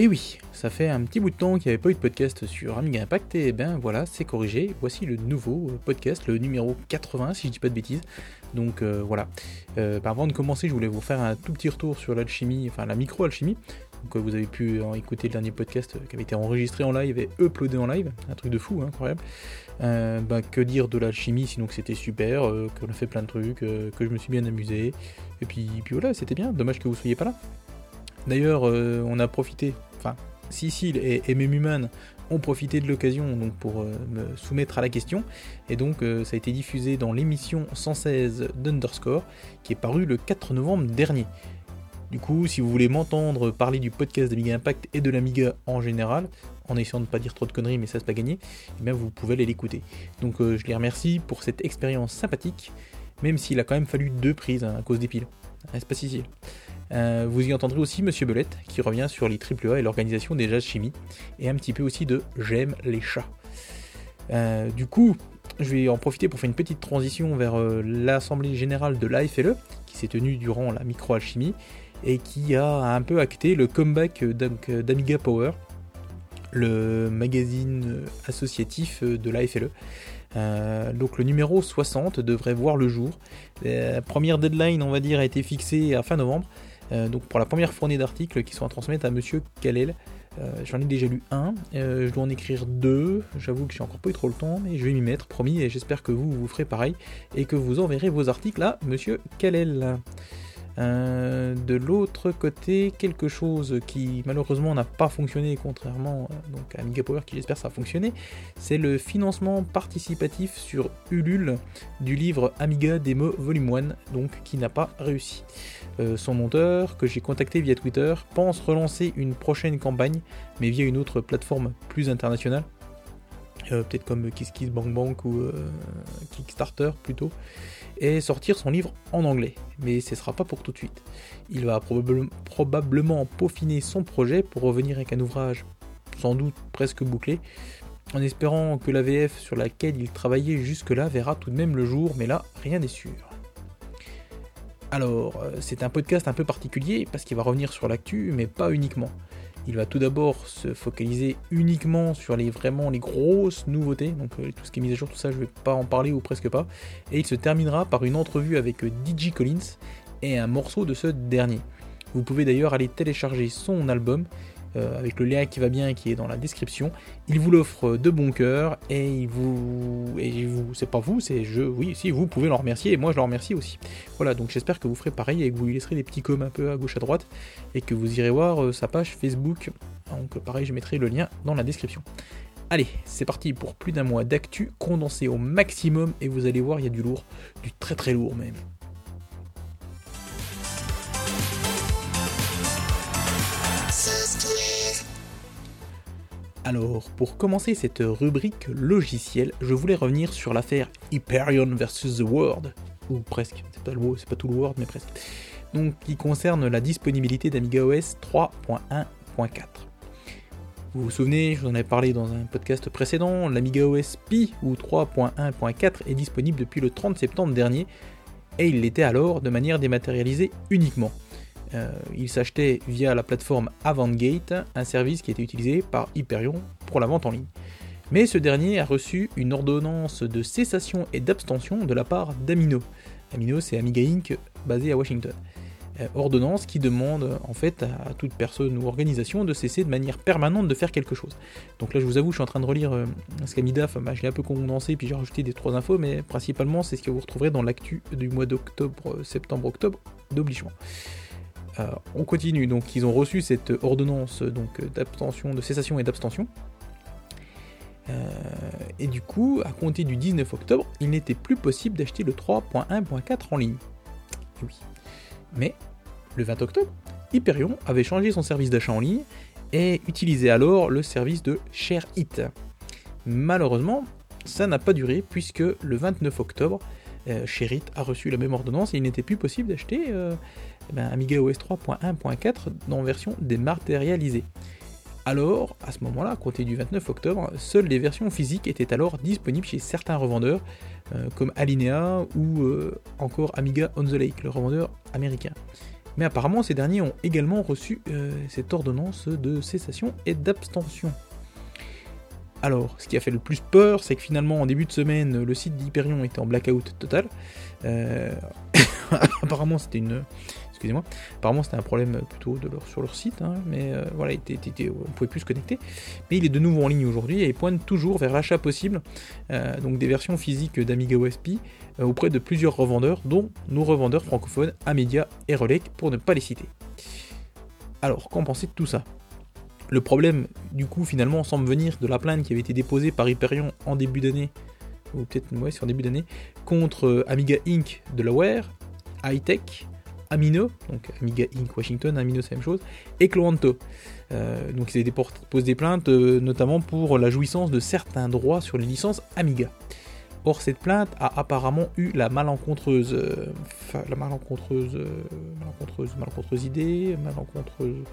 Et oui, ça fait un petit bout de temps qu'il n'y avait pas eu de podcast sur Amiga Impact, et ben voilà, c'est corrigé. Voici le nouveau podcast, le numéro 80, si je dis pas de bêtises. Donc euh, voilà. Euh, bah, avant de commencer, je voulais vous faire un tout petit retour sur l'alchimie, enfin la micro-alchimie. Donc euh, vous avez pu écouter le dernier podcast qui avait été enregistré en live et uploadé en live, un truc de fou, hein, incroyable. Bah, que dire de l'alchimie sinon que c'était super, qu'on a fait plein de trucs, que je me suis bien amusé. Et puis, puis voilà, c'était bien, dommage que vous soyez pas là. D'ailleurs, euh, on a profité, enfin, Cécile et, et ont profité de l'occasion donc pour euh, me soumettre à la question. Et donc, euh, ça a été diffusé dans l'émission 116 d'Underscore, qui est paru le 4 novembre dernier. Du coup, si vous voulez m'entendre parler du podcast d'Amiga Impact et de l'Amiga en général, en essayant de ne pas dire trop de conneries, mais ça c'est pas gagné, eh vous pouvez aller l'écouter. Donc je les remercie pour cette expérience sympathique, même s'il a quand même fallu deux prises hein, à cause des piles. Reste pas si euh, vous y entendrez aussi Monsieur Belette qui revient sur les AAA et l'organisation des jazz chimie et un petit peu aussi de J'aime les chats. Euh, du coup, je vais en profiter pour faire une petite transition vers euh, l'Assemblée Générale de l'AFLE qui s'est tenue durant la microalchimie et qui a un peu acté le comeback d'Amiga Power, le magazine associatif de l'AFLE. donc le numéro 60 devrait voir le jour. La première deadline, on va dire, a été fixée à fin novembre. Euh, donc pour la première fournée d'articles qui sont à transmettre à Monsieur Kalel. Euh, j'en ai déjà lu un, euh, je dois en écrire deux, j'avoue que j'ai encore pas eu trop le temps, mais je vais m'y mettre, promis, et j'espère que vous, vous ferez pareil, et que vous enverrez vos articles à Monsieur Kalel. De l'autre côté, quelque chose qui malheureusement n'a pas fonctionné, contrairement donc, à Amiga Power qui j'espère ça a fonctionné, c'est le financement participatif sur Ulule du livre Amiga Demo Volume 1, donc qui n'a pas réussi. Euh, son auteur, que j'ai contacté via Twitter, pense relancer une prochaine campagne, mais via une autre plateforme plus internationale. peut-être comme KissKissBankBank ou Kickstarter plutôt et sortir son livre en anglais. Mais ce ne sera pas pour tout de suite. Il va probablement peaufiner son projet pour revenir avec un ouvrage sans doute presque bouclé, en espérant que la VF sur laquelle il travaillait jusque-là verra tout de même le jour, mais là, rien n'est sûr. Alors, euh, c'est un podcast un peu particulier parce qu'il va revenir sur l'actu, mais pas uniquement. Il va tout d'abord se focaliser uniquement sur les vraiment les grosses nouveautés, donc euh, tout ce qui est mis à jour, tout ça, je ne vais pas en parler ou presque pas. Et il se terminera par une entrevue avec euh, DJ Collins et un morceau de ce dernier. Vous pouvez d'ailleurs aller télécharger son album euh, avec le lien qui va bien qui est dans la description. Il vous l'offre de bon cœur et vous, et vous, c'est pas vous, c'est je, oui, si vous pouvez l'en remercier et moi je le remercie aussi. Voilà, donc j'espère que vous ferez pareil et que vous lui laisserez des petits coms un peu à gauche à droite et que vous irez voir euh, sa page Facebook. Donc pareil, je mettrai le lien dans la description. Allez, c'est parti pour plus d'un mois d'actu condensé au maximum et vous allez voir, il y a du lourd, du très très lourd même. Alors, pour commencer cette rubrique logicielle, je voulais revenir sur l'affaire Hyperion vs The World, ou presque, c'est pas, tout le World, mais presque, donc qui concerne la disponibilité d'Amiga OS 3.1.4. Vous vous souvenez, je vous en avais parlé dans un podcast précédent, l'Amiga OS Pi ou 3.1.4 est disponible depuis le 30 septembre dernier, et il l'était alors de manière dématérialisée uniquement. Euh, il s'achetait via la plateforme Avantgate, un service qui était utilisé par Hyperion pour la vente en ligne. Mais ce dernier a reçu une ordonnance de cessation et d'abstention de la part d'Amino. Amino, c'est Amiga Inc. basé à Washington. Euh, ordonnance qui demande en fait à toute personne ou organisation de cesser de manière permanente de faire quelque chose. Donc là, je vous avoue, je suis en train de relire euh, ce qu'Amidaf, bah, je l'ai un peu condensé, puis j'ai rajouté des trois infos, mais principalement, c'est ce que vous retrouverez dans l'actu du mois d'octobre, septembre-octobre d'obligement. Euh, on continue, donc ils ont reçu cette ordonnance donc d'abstention, de cessation et d'abstention. Euh, et du coup, à compter du 19 octobre, il n'était plus possible d'acheter le 3.1.4 en ligne. oui. Mais le 20 octobre, Hyperion avait changé son service d'achat en ligne et utilisait alors le service de ShareIt. Malheureusement, ça n'a pas duré puisque le 29 octobre, euh, ShareIt a reçu la même ordonnance et il n'était plus possible d'acheter euh, eh ben, Amiga OS 3.1.4 dans version dématérialisée. Alors, à ce moment-là, à compter du 29 octobre, seules les versions physiques étaient alors disponibles chez certains revendeurs, euh, comme Alinea ou euh, encore Amiga on the Lake, le revendeur américain. Mais apparemment, ces derniers ont également reçu cette ordonnance de cessation et d'abstention. Alors, ce qui a fait le plus peur, c'est que finalement, en début de semaine, le site d'Hyperion était en blackout total. apparemment, c'était une, excusez-moi. Apparemment, c'était un problème plutôt sur leur site, hein, mais euh, voilà, était, on pouvait plus se connecter. Mais il est de nouveau en ligne aujourd'hui et il pointe toujours vers l'achat possible, euh, donc des versions physiques d'Amiga OSP euh, auprès de plusieurs revendeurs, dont nos revendeurs francophones Amedia et Relec, pour ne pas les citer. Alors, qu'en pensez de tout ça? Le problème, du coup, finalement, semble venir de la plainte qui avait été déposée par Hyperion en début d'année, ou peut-être ouais, sur début d'année, contre Amiga Inc. de la Wear, Hightech, Amino, donc Amiga Inc. Washington, Amino c'est la même chose, et Cloanto. Euh, donc ils posé des plaintes euh, notamment pour la jouissance de certains droits sur les licences Amiga. Or cette plainte a apparemment eu la malencontreuse, euh, la malencontreuse, malencontreuse, malencontreuse idée, malencontreuse,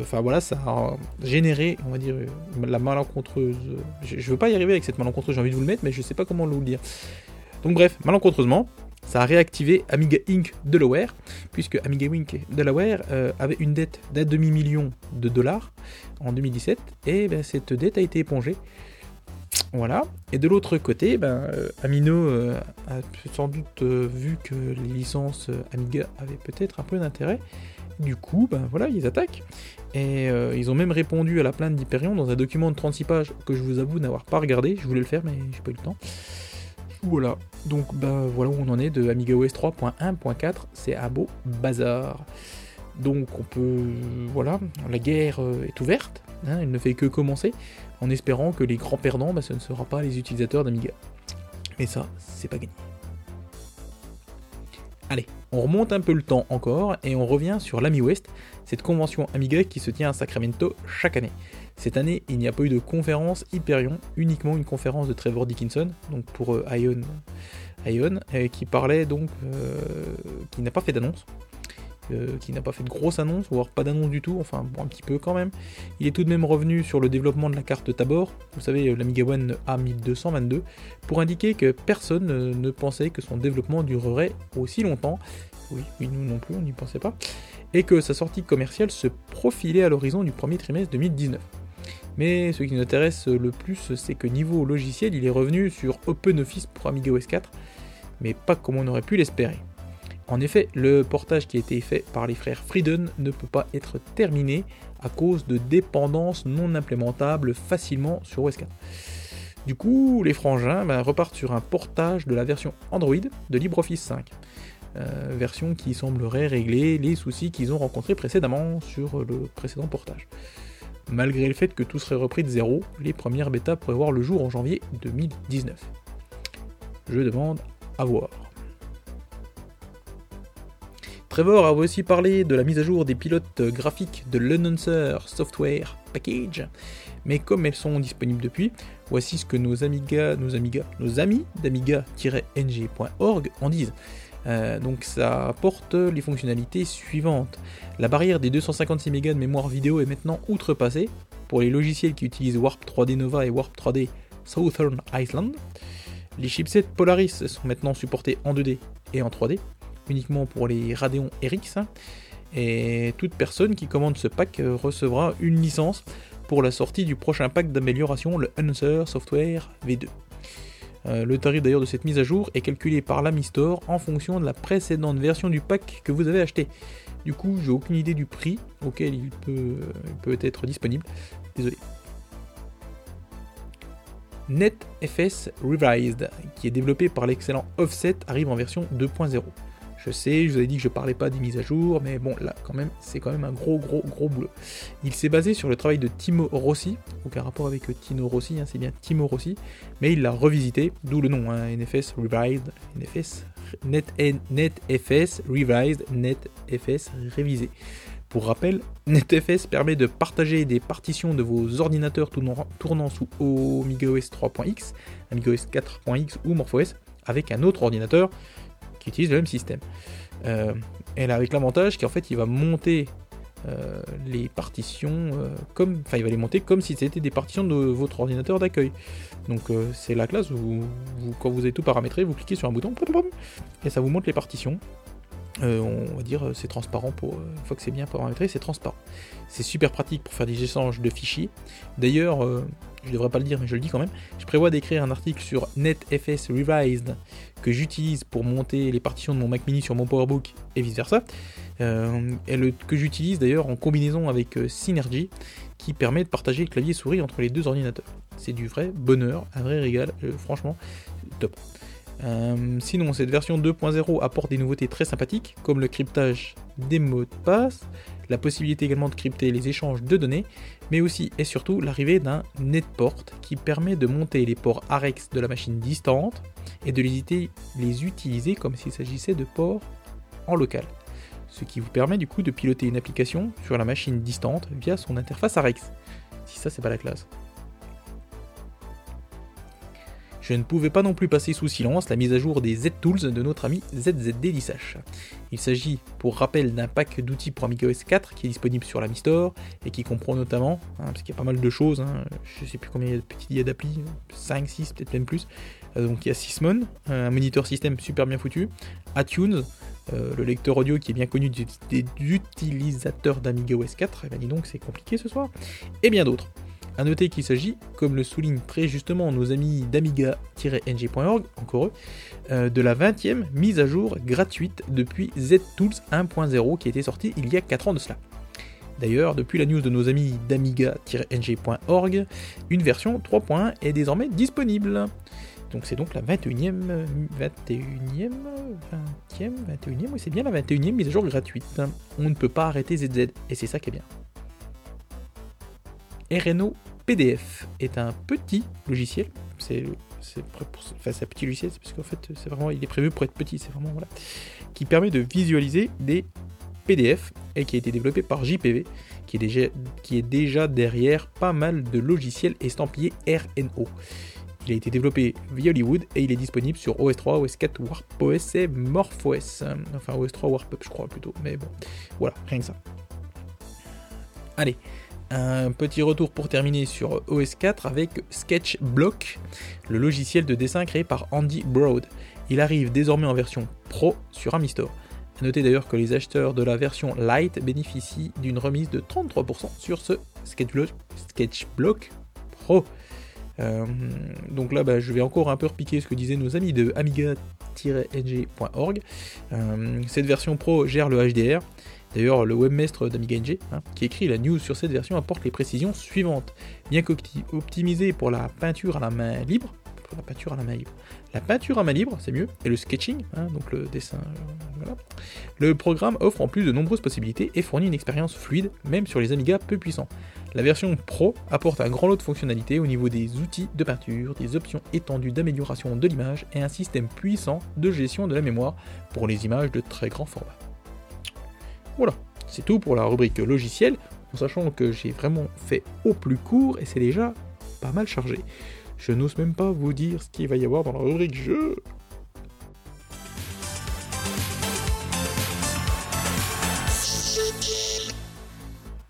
enfin voilà, ça a généré, on va dire, la malencontreuse. Je, je veux pas y arriver avec cette malencontreuse, j'ai envie de vous le mettre, mais je sais pas comment vous le dire. Donc bref, malencontreusement, ça a réactivé Amiga Inc. Delaware, puisque Amiga Inc. Delaware euh, avait une dette d'un demi-million de dollars en 2017, et ben, cette dette a été épongée. Voilà. Et de l'autre côté, ben, euh, Amino euh, a sans doute vu que les licences Amiga avaient peut-être un peu d'intérêt. Du coup, ben voilà, ils attaquent. Et ils ont même répondu à la plainte d'Hyperion dans un document de 36 pages que je vous avoue n'avoir pas regardé. Je voulais le faire, mais j'ai pas eu le temps. Voilà, donc bah, voilà où on en est de AmigaOS 3.1.4, c'est un beau bazar. Donc on peut... Voilà, la guerre euh, est ouverte, hein, elle ne fait que commencer, en espérant que les grands perdants, bah, ce ne sera pas les utilisateurs d'Amiga. Mais ça, c'est pas gagné. Allez, on remonte un peu le temps encore et on revient sur l'Ami West, cette convention Amiga qui se tient à Sacramento chaque année. Cette année, il n'y a pas eu de conférence Hyperion, uniquement une conférence de Trevor Dickinson, donc pour euh, Ion, Ion qui parlait donc, euh, qui n'a pas fait d'annonce, euh, qui n'a pas fait de grosse annonce, voire pas d'annonce du tout, enfin bon, un petit peu quand même. Il est tout de même revenu sur le développement de la carte Tabor, vous savez, l'Amiga One A1222, pour indiquer que personne ne pensait que son développement durerait aussi longtemps. Oui, oui, nous non plus, on n'y pensait pas. Et que sa sortie commerciale se profilait à l'horizon du premier trimestre 2019. Mais ce qui nous intéresse le plus, c'est que niveau logiciel, il est revenu sur OpenOffice pour Amiga OS 4, mais pas comme on aurait pu l'espérer. En effet, le portage qui a été fait par les frères Frieden ne peut pas être terminé à cause de dépendances non implémentables facilement sur OS 4. Du coup, les frangins ben, repartent sur un portage de la version Android de LibreOffice 5. Euh, version qui semblerait régler les soucis qu'ils ont rencontrés précédemment sur le précédent portage. Malgré le fait que tout serait repris de zéro, les premières bêtas pourraient voir le jour en janvier 2019. Je demande à voir. Trevor a aussi parlé de la mise à jour des pilotes graphiques de l'Announcer Software Package, mais comme elles sont disponibles depuis, voici ce que nos Amiga, nos Amiga, nos amis d'amiga-ng.org en disent. Euh, donc ça apporte les fonctionnalités suivantes. La barrière des 256 MB de mémoire vidéo est maintenant outrepassée pour les logiciels qui utilisent Warp 3D Nova et Warp 3D Southern Iceland. Les chipsets Polaris sont maintenant supportés en 2D et en 3D, uniquement pour les Radeon RX. Et toute personne qui commande ce pack recevra une licence pour la sortie du prochain pack d'amélioration, le Answer Software V2. Euh, le tarif d'ailleurs de cette mise à jour est calculé par l'Ami Store en fonction de la précédente version du pack que vous avez acheté. Du coup, j'ai aucune idée du prix auquel il peut, peut être disponible. Désolé. NetFS Revised, qui est développé par l'excellent Offset, arrive en version 2.0. Je sais, je vous avais dit que je parlais pas des mises à jour, mais bon, là, quand même, c'est quand même un gros, gros, gros boulot. Il s'est basé sur le travail de Timo Rossi, aucun rapport avec Tino Rossi, hein, c'est bien Timo Rossi, mais il l'a revisité, d'où le nom, hein, NFS Revised, NFS, Net, NetFS Revised, NetFS révisé. Pour rappel, NetFS permet de partager des partitions de vos ordinateurs tournant, sous OS 3.x, OS 4.x ou MorphOS avec un autre ordinateur qui utilise le même système. Euh, elle avec l'avantage qu'en fait il va monter euh, les partitions euh, comme, enfin il va les monter comme si c'était des partitions de votre ordinateur d'accueil. Donc c'est la classe où vous, quand vous avez tout paramétré, vous cliquez sur un bouton et ça vous montre les partitions. On va dire c'est transparent pour une fois que c'est bien paramétré, c'est transparent. C'est super pratique pour faire des échanges de fichiers. D'ailleurs, je devrais pas le dire, mais je le dis quand même. Je prévois d'écrire un article sur NetFS Revised que j'utilise pour monter les partitions de mon Mac Mini sur mon PowerBook et vice versa. Euh, et le, que j'utilise d'ailleurs en combinaison avec Synergy qui permet de partager clavier souris entre les deux ordinateurs. C'est du vrai bonheur, un vrai régal, franchement, top. Euh, sinon, cette version 2.0 apporte des nouveautés très sympathiques, comme le cryptage des mots de passe, la possibilité également de crypter les échanges de données, mais aussi et surtout l'arrivée d'un netport qui permet de monter les ports AREX de la machine distante et de les, les utiliser comme s'il s'agissait de ports en local. Ce qui vous permet du coup de piloter une application sur la machine distante via son interface AREX. Si ça c'est pas la classe. Je ne pouvais pas non plus passer sous silence la mise à jour des Z-Tools de notre ami ZZD Il s'agit, pour rappel, d'un pack d'outils pour AmigaOS 4 qui est disponible sur la Mi Store et qui comprend notamment, hein, parce qu'il y a pas mal de choses, hein, je sais plus combien il y a de petits d'appli, 5, 6, peut-être même plus. Euh, donc il y a Sysmon, un moniteur système super bien foutu, iTunes, euh, le lecteur audio qui est bien connu des, utilisateurs d'AmigaOS 4, et ben dis donc c'est compliqué ce soir, et bien d'autres. A noter qu'il s'agit, comme le soulignent très justement nos amis d'amiga-ng.org, encore eux, euh, de la 20e mise à jour gratuite depuis ZTools 1.0 qui a été sortie il y a 4 ans de cela. D'ailleurs, depuis la news de nos amis d'amiga-ng.org, une version 3.1 est désormais disponible. Donc c'est donc la 21e, 21e, 20e, 21e, oui c'est bien la 21e mise à jour gratuite. On ne peut pas arrêter ZZ, et c'est ça qui est bien. RNO PDF est un petit logiciel. C'est enfin, un petit logiciel, parce qu'en fait, c'est vraiment, il est prévu pour être petit, c'est vraiment voilà, qui permet de visualiser des PDF et qui a été développé par JPV, qui est déjà, qui est déjà derrière pas mal de logiciels estampillés RNO. Il a été développé via Hollywood et il est disponible sur OS3, OS4, WarpOS et MorphOS. Enfin, OS3, WarpUp, je crois plutôt. Mais bon, voilà, rien que ça. Allez, un petit retour pour terminer sur OS 4 avec Sketchblock, le logiciel de dessin créé par Andy Broad. Il arrive désormais en version Pro sur Amistor. A noter d'ailleurs que les acheteurs de la version Lite bénéficient d'une remise de 33% sur ce Sketchblock, Pro. Euh, donc là, bah, je vais encore un peu repiquer ce que disaient nos amis de amiga-ng.org. Euh, cette version Pro gère le HDR, D'ailleurs, le webmestre d'Amiga NG, hein, qui écrit la news sur cette version, apporte les précisions suivantes. Bien qu'optimisé pour la peinture à la main libre, la peinture à la main libre, c'est mieux, et le sketching, hein, donc le dessin, euh. Le programme offre en plus de nombreuses possibilités et fournit une expérience fluide, même sur les Amiga peu puissants. La version Pro apporte un grand lot de fonctionnalités au niveau des outils de peinture, des options étendues d'amélioration de l'image et un système puissant de gestion de la mémoire pour les images de très grand format. Voilà, c'est tout pour la rubrique logiciel, en sachant que j'ai vraiment fait au plus court et c'est déjà pas mal chargé. Je n'ose même pas vous dire ce qu'il va y avoir dans la rubrique jeu.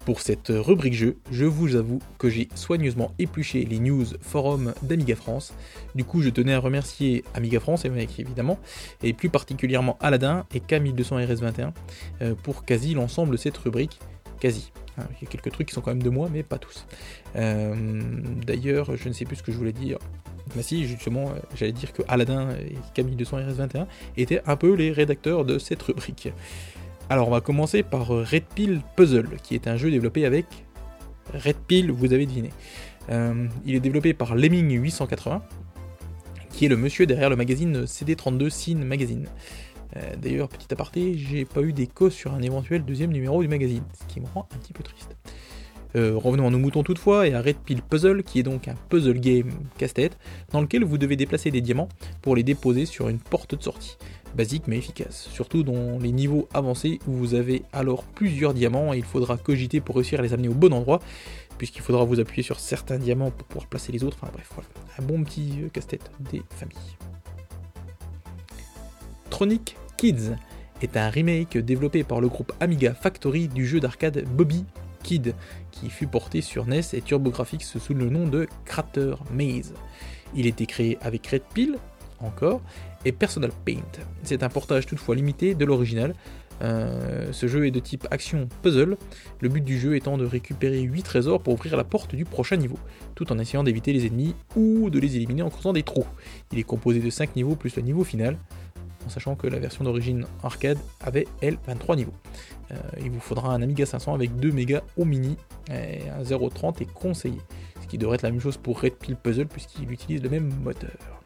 Pour cette rubrique jeu, je vous avoue que j'ai soigneusement épluché les news forums d'Amiga France. Du coup, je tenais à remercier Amiga France, évidemment, et plus particulièrement Aladdin et K1200RS21 euh, pour quasi l'ensemble de cette rubrique. Quasi. Hein, il y a quelques trucs qui sont quand même de moi, mais pas tous. Euh, d'ailleurs, je ne sais plus ce que je voulais dire. Mais si, justement, euh, j'allais dire que Aladdin et K1200RS21 étaient un peu les rédacteurs de cette rubrique. Alors on va commencer par euh, Red Pill Puzzle, qui est un jeu développé avec Red Pill, vous avez deviné. Euh, il est développé par Lemming880, qui est le monsieur derrière le magazine CD32 Scene Magazine. Euh, d'ailleurs, petit aparté, j'ai pas eu d'écho sur un éventuel deuxième numéro du magazine, ce qui me rend un petit peu triste. revenons à nos moutons toutefois et à Red Pill Puzzle, qui est donc un puzzle game casse-tête, dans lequel vous devez déplacer des diamants pour les déposer sur une porte de sortie basique mais efficace. Surtout dans les niveaux avancés où vous avez alors plusieurs diamants et il faudra cogiter pour réussir à les amener au bon endroit, puisqu'il faudra vous appuyer sur certains diamants pour pouvoir placer les autres. Enfin bref, voilà. Un bon petit euh, casse-tête des familles. Tronic Kids est un remake développé par le groupe Amiga Factory du jeu d'arcade Bobby Kid, qui fut porté sur NES et TurboGrafx sous le nom de Crater Maze. Il était créé avec Red Pill, encore, et Personal Paint. C'est un portage toutefois limité de l'original. Euh, ce jeu est de type action puzzle, le but du jeu étant de récupérer 8 trésors pour ouvrir la porte du prochain niveau, tout en essayant d'éviter les ennemis ou de les éliminer en creusant des trous. Il est composé de 5 niveaux plus le niveau final, en sachant que la version d'origine arcade avait, elle, 23 niveaux. Euh, il vous faudra un Amiga 500 avec 2 mégas au mini, et un 0.30 est conseillé, ce qui devrait être la même chose pour Red Pill Puzzle puisqu'il utilise le même moteur.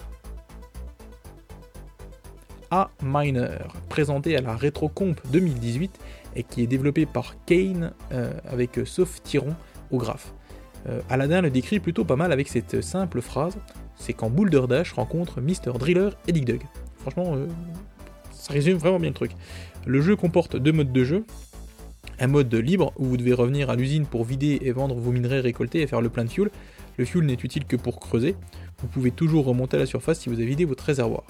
A Miner, présenté à la RetroComp 2018 et qui est développé par Kane euh, avec Sauf Tyron au graphe. Euh, Aladdin le décrit plutôt pas mal avec cette simple phrase c'est quand Boulder Dash rencontre Mr. Driller et Dig Dug. Franchement, euh, ça résume vraiment bien le truc. Le jeu comporte deux modes de jeu. Un mode libre où vous devez revenir à l'usine pour vider et vendre vos minerais récoltés et faire le plein de fuel. Le fuel n'est utile que pour creuser. Vous pouvez toujours remonter à la surface si vous avez vidé votre réservoir.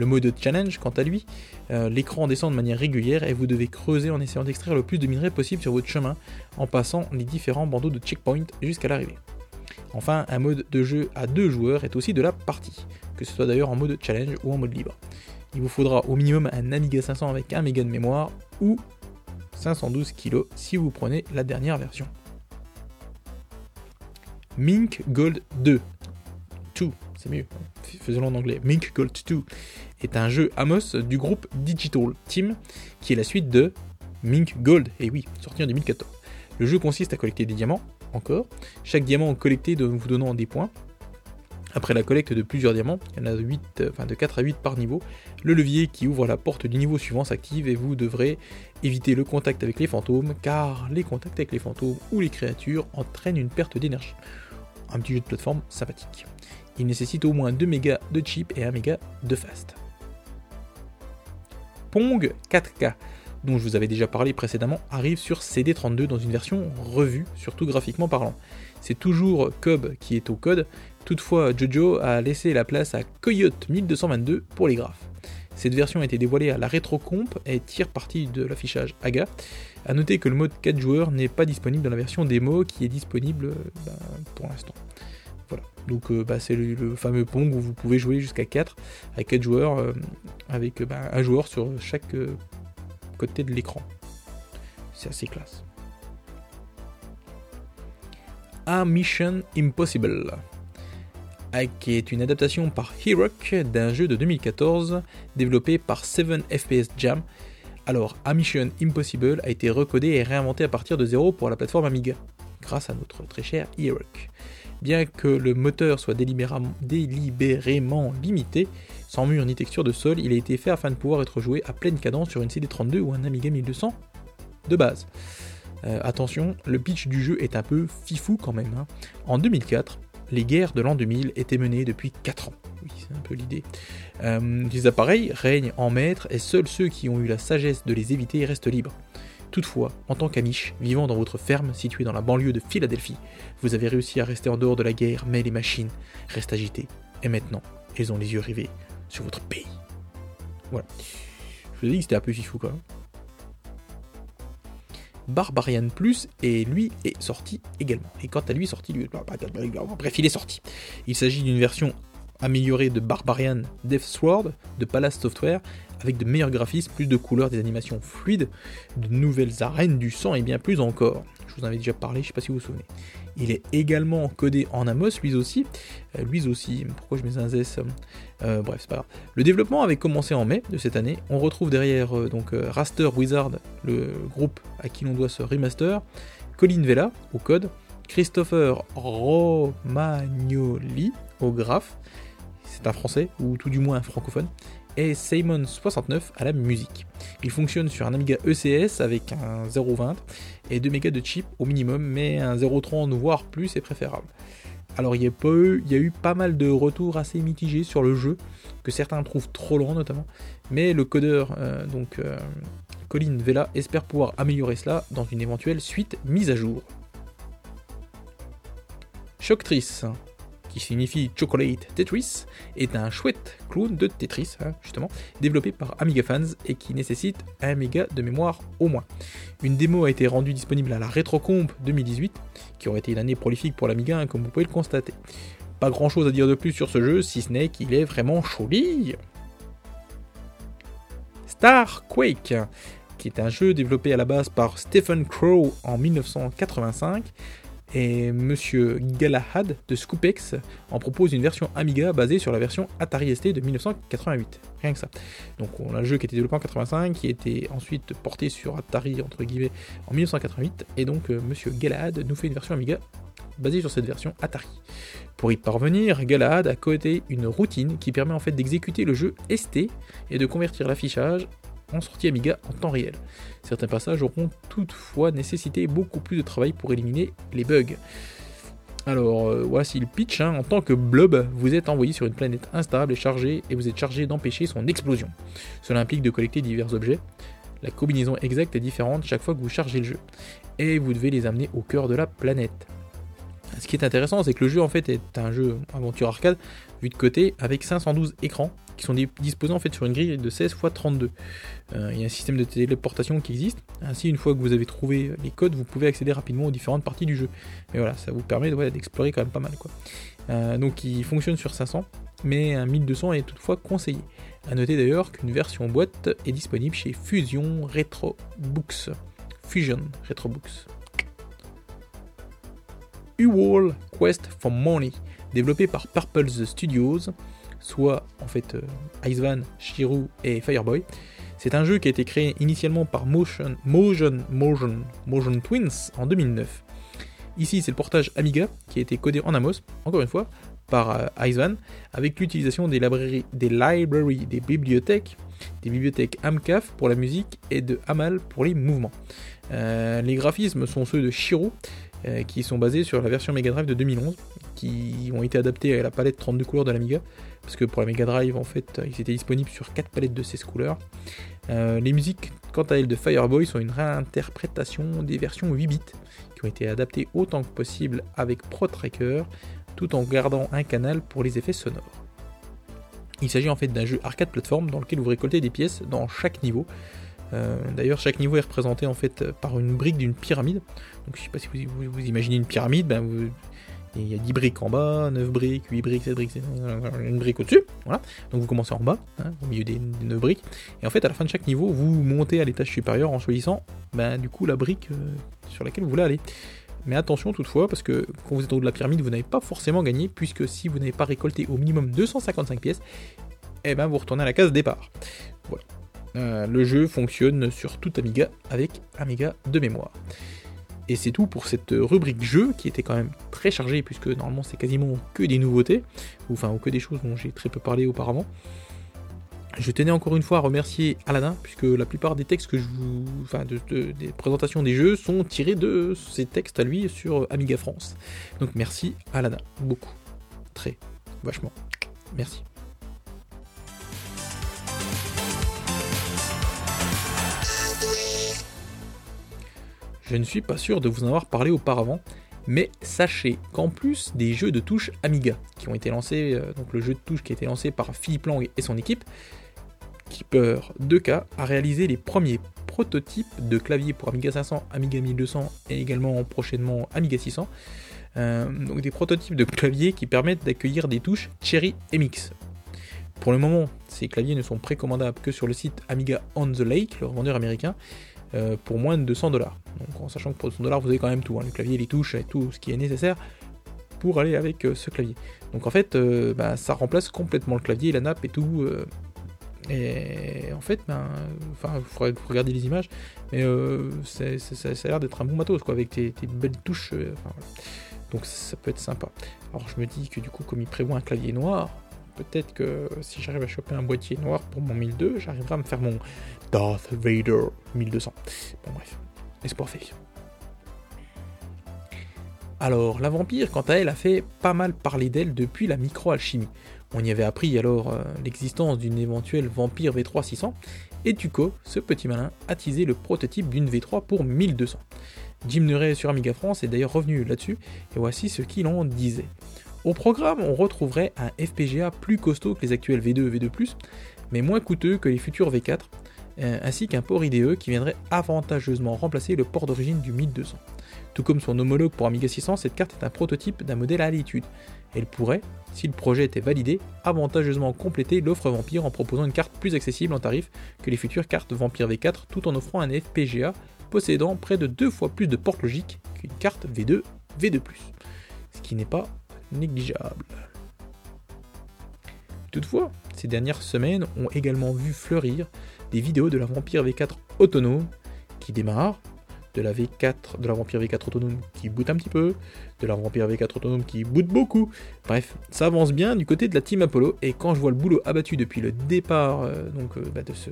Le mode challenge, quant à lui, euh, l'écran descend de manière régulière et vous devez creuser en essayant d'extraire le plus de minerais possible sur votre chemin en passant les différents bandeaux de checkpoint jusqu'à l'arrivée. Enfin, un mode de jeu à deux joueurs est aussi de la partie, que ce soit d'ailleurs en mode challenge ou en mode libre. Il vous faudra au minimum un Amiga 500 avec 1 méga de mémoire ou 512 kg si vous prenez la dernière version. Mink Gold 2. 2, c'est mieux, faisons-le en anglais. Mink Gold 2 est un jeu Amos du groupe Digital Team qui est la suite de Mink Gold, et oui, sorti en 2014. Le jeu consiste à collecter des diamants, encore, chaque diamant collecté vous donnant des points. Après la collecte de plusieurs diamants, il y en a 8, enfin de 4 à 8 par niveau, le levier qui ouvre la porte du niveau suivant s'active et vous devrez éviter le contact avec les fantômes car les contacts avec les fantômes ou les créatures entraînent une perte d'énergie. Un petit jeu de plateforme sympathique. Il nécessite au moins 2 mégas de chip et 1 méga de fast. Pong 4K, dont je vous avais déjà parlé précédemment, arrive sur CD32 dans une version revue, surtout graphiquement parlant. C'est toujours Cobb qui est au code, toutefois Jojo a laissé la place à Coyote 1222 pour les graphes. Cette version a été dévoilée à la RetroComp et tire parti de l'affichage AGA. A noter que le mode 4 joueurs n'est pas disponible dans la version démo qui est disponible bah, pour l'instant. Voilà. Donc euh, bah, c'est le, fameux Pong où vous pouvez jouer jusqu'à 4 avec 4 joueurs euh, avec bah, un joueur sur chaque euh, côté de l'écran. C'est assez classe. A Mission Impossible qui est une adaptation par Heroic d'un jeu de 2014 développé par 7 FPS Jam. Alors, A Mission Impossible a été recodé et réinventé à partir de zéro pour la plateforme Amiga, grâce à notre très cher Heroic. Bien que le moteur soit délibérément, limité, sans mur ni texture de sol, il a été fait afin de pouvoir être joué à pleine cadence sur une CD32 ou un Amiga 1200 de base. Euh, attention, le pitch du jeu est un peu fifou quand même. Hein. En 2004, les guerres de l'an 2000 étaient menées depuis 4 ans. Oui, c'est un peu l'idée. Euh, les appareils règnent en maître et seuls ceux qui ont eu la sagesse de les éviter restent libres. Toutefois, en tant qu'Amish, vivant dans votre ferme située dans la banlieue de Philadelphie, vous avez réussi à rester en dehors de la guerre, mais les machines restent agitées. Et maintenant, elles ont les yeux rivés sur votre pays. Voilà. Je vous ai dit que c'était un peu fifou quand même. Barbarian Plus et lui est sorti également. Et quant à lui sorti, lui, bref, il est sorti. Il s'agit d'une version améliorée de Barbarian Death Sword de Palace Software avec de meilleurs graphismes, plus de couleurs, des animations fluides, de nouvelles arènes, du sang et bien plus encore. Je vous en avais déjà parlé, je sais pas si vous vous souvenez. Il est également codé en Amos, lui aussi. Euh, lui aussi, pourquoi je mets un S euh, Bref, c'est pas grave. Le développement avait commencé en mai de cette année. On retrouve derrière euh, donc Raster Wizard, le groupe à qui l'on doit ce remaster, Colin Vella au code, Christopher Romagnoli au graphe, un français, ou tout du moins un francophone, et Simon69 à la musique. Il fonctionne sur un Amiga ECS avec un 0.20 et 2 mégas de chip au minimum, mais un 0.30 voire plus est préférable. Alors il y, a eu, pas mal de retours assez mitigés sur le jeu, que certains trouvent trop lent notamment, mais le codeur, euh, donc euh, Colin Vela, espère pouvoir améliorer cela dans une éventuelle suite mise à jour. Shocktrice, qui signifie Chocolate Tetris, est un chouette clone de Tetris, hein, justement, développé par Amiga Fans et qui nécessite 1 méga de mémoire au moins. Une démo a été rendue disponible à la RetroComp 2018, qui aurait été une année prolifique pour l'Amiga, hein, comme vous pouvez le constater. Pas grand chose à dire de plus sur ce jeu, si ce n'est qu'il est vraiment joli. Star Quake, qui est un jeu développé à la base par Stephen Crow en 1985 et Monsieur Galahad de Scoopex en propose une version Amiga basée sur la version Atari ST de 1988. Rien que ça. Donc on a un jeu qui a été développé en 85, qui a ensuite porté sur Atari entre guillemets en 1988, et donc euh, Monsieur Galahad nous fait une version Amiga basée sur cette version Atari. Pour y parvenir, Galahad a codé une routine qui permet en fait d'exécuter le jeu ST et de convertir l'affichage en sortie Amiga en temps réel. Certains passages auront toutefois nécessité beaucoup plus de travail pour éliminer les bugs. Alors euh, voici le pitch, hein. en tant que blob, vous êtes envoyé sur une planète instable et chargée et vous êtes chargé d'empêcher son explosion. Cela implique de collecter divers objets. La combinaison exacte est différente chaque fois que vous chargez le jeu. Et vous devez les amener au cœur de la planète. Ce qui est intéressant, c'est que le jeu en fait est un jeu aventure arcade vu de côté avec 512 écrans qui sont disposés en fait sur une grille de 16 x 32. il y a un système de téléportation qui existe. Ainsi, une fois que vous avez trouvé les codes, vous pouvez accéder rapidement aux différentes parties du jeu. Et voilà, ça vous permet d'explorer quand même pas mal. Quoi. Euh, donc il fonctionne sur 500, mais un 1200 est toutefois conseillé. A noter d'ailleurs qu'une version boîte est disponible chez Fusion Retro Books. Fusion Retro Books. U-Wall Quest for Money, développé par Purple's Studios, soit en fait euh, Icevan, Shiru et Fireboy. C'est un jeu qui a été créé initialement par Motion, Motion, Motion, Motion Twins en 2009. Ici, c'est le portage Amiga qui a été codé en Amos, encore une fois, par euh, Icevan, avec l'utilisation des librairies, des libraries, des bibliothèques, des bibliothèques Amcaf pour la musique et de Amal pour les mouvements. Euh, les graphismes sont ceux de Shiru, qui sont basés sur la version Mega Drive de 2011, qui ont été adaptés à la palette 32 couleurs de l'Amiga, parce que pour la Mega Drive, en fait, ils étaient disponibles sur 4 palettes de 16 couleurs. Euh, les musiques, quant à elles, de Fireboy sont une réinterprétation des versions 8 bits, qui ont été adaptées autant que possible avec ProTracker, tout en gardant un canal pour les effets sonores. Il s'agit en fait d'un jeu arcade plateforme dans lequel vous récoltez des pièces dans chaque niveau. Euh, d'ailleurs, chaque niveau est représenté en fait par une brique d'une pyramide. Donc, je sais pas si vous, imaginez une pyramide, ben, vous, il y a 10 briques en bas, 9 briques, 8 briques, 7 briques, une brique au-dessus. Voilà. Donc vous commencez en bas, hein, au milieu des, 9 briques. Et en fait, à la fin de chaque niveau, vous montez à l'étage supérieur en choisissant ben, du coup la brique euh, sur laquelle vous voulez aller. Mais attention toutefois, parce que quand vous êtes en haut de la pyramide, vous n'avez pas forcément gagné, puisque si vous n'avez pas récolté au minimum 255 pièces, eh ben vous retournez à la case départ. Voilà. Euh, le jeu fonctionne sur tout Amiga avec Amiga de mémoire. Et c'est tout pour cette rubrique jeu qui était quand même très chargée puisque normalement c'est quasiment que des nouveautés, ou enfin que des choses dont j'ai très peu parlé auparavant. Je tenais encore une fois à remercier Aladdin, puisque la plupart des textes que je vous. Enfin, des présentations des jeux sont tirés de ces textes à lui sur Amiga France. Donc merci Aladdin, beaucoup. Très, vachement. Merci. Je ne suis pas sûr de vous en avoir parlé auparavant, mais sachez qu'en plus des jeux de touche Amiga qui ont été lancés, euh, donc le jeu de touche qui a été lancé par Philippe Lang et son équipe, Keeper 2K a réalisé les premiers prototypes de claviers pour Amiga 500, Amiga 1200 et également prochainement Amiga 600. Euh, donc des prototypes de claviers qui permettent d'accueillir des touches Cherry MX. Pour le moment, ces claviers ne sont précommandables que sur le site Amiga on the Lake, le revendeur américain, euh, pour moins de 200 dollars. Donc en sachant que pour 200 dollars vous avez quand même tout, hein, le clavier, les touches et tout ce qui est nécessaire pour aller avec euh, ce clavier. Donc en fait euh, bah, ça remplace complètement le clavier, la nappe et tout. et en fait, ben, enfin, regarder les images, mais ça, a l'air d'être un bon matos quoi, avec tes, belles touches. Donc ça peut être sympa. Alors je me dis que du coup, comme il prévoit un clavier noir, peut-être que si j'arrive à choper un boîtier noir pour mon 1002, j'arriverai à me faire mon Darth Vader 1200. Bon bref, espoir fait. Alors, la vampire, quant à elle, a fait pas mal parler d'elle depuis la microalchimie. On y avait appris alors euh, l'existence d'une éventuelle vampire V3 600, et Tuco, ce petit malin, a teasé le prototype d'une V3 pour 1200. Jim Nuret sur Amiga France est d'ailleurs revenu là-dessus, et voici ce qu'il en disait. Au programme, on retrouverait un FPGA plus costaud que les actuels V2 et V2+, mais moins coûteux que les futurs V4, euh, ainsi qu'un port IDE qui viendrait avantageusement remplacer le port d'origine du 1200. Tout comme son homologue pour Amiga 600, cette carte est un prototype d'un modèle à l'étude. Elle pourrait, si le projet était validé, avantageusement compléter l'offre Vampire en proposant une carte plus accessible en tarif que les futures cartes Vampire V4 tout en offrant un FPGA possédant près de deux fois plus de portes logiques qu'une carte V2 V2+, ce qui n'est pas négligeable. Toutefois, ces dernières semaines ont également vu fleurir des vidéos de la Vampire V4 autonome qui démarre, de la V4, de la Vampire V4 autonome qui boot un petit peu, de la Vampire V4 autonome qui boot beaucoup. Bref, ça avance bien du côté de la team Apollo et quand je vois le boulot abattu depuis le départ euh, donc, euh, bah, de ce,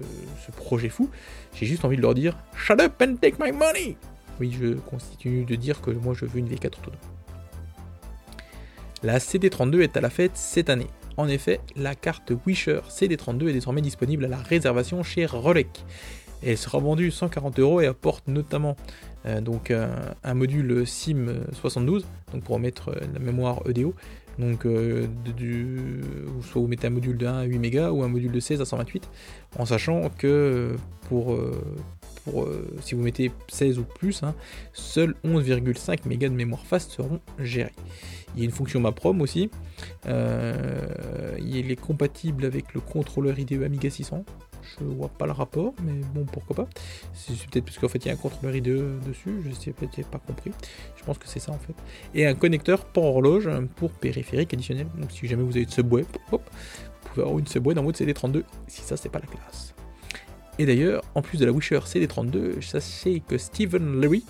projet fou, j'ai juste envie de leur dire Shut up and take my money Oui, je continue de dire que moi je veux une V4 autonome. La CD32 est à la fête cette année. En effet, la carte Wisher CD32 est désormais disponible à la réservation chez Rolec elle sera vendue 140 euros et apporte notamment euh, donc un, module SIM 72 donc pour mettre euh, la mémoire EDO donc euh, soit vous mettez un module de 1 à 8 mégas ou un module de 16 à 128 en sachant que pour, pour si vous mettez 16 ou plus hein, seuls 11,5 mégas de mémoire fast seront gérés il y a une fonction MAPROM aussi il est compatible avec le contrôleur IDE Amiga 600 je vois pas le rapport, mais bon, pourquoi pas. C'est peut-être parce qu'en fait, il y a un contrôleur IDE dessus, je sais peut-être pas compris. Je pense que c'est ça en fait. Et un connecteur pour horloge pour périphérique additionnel. Donc si jamais vous avez une subway, hop, vous pouvez avoir une subway dans votre CD32, si ça c'est pas la classe. Et d'ailleurs, en plus de la Wisher CD32, sachez que Stephen Leary,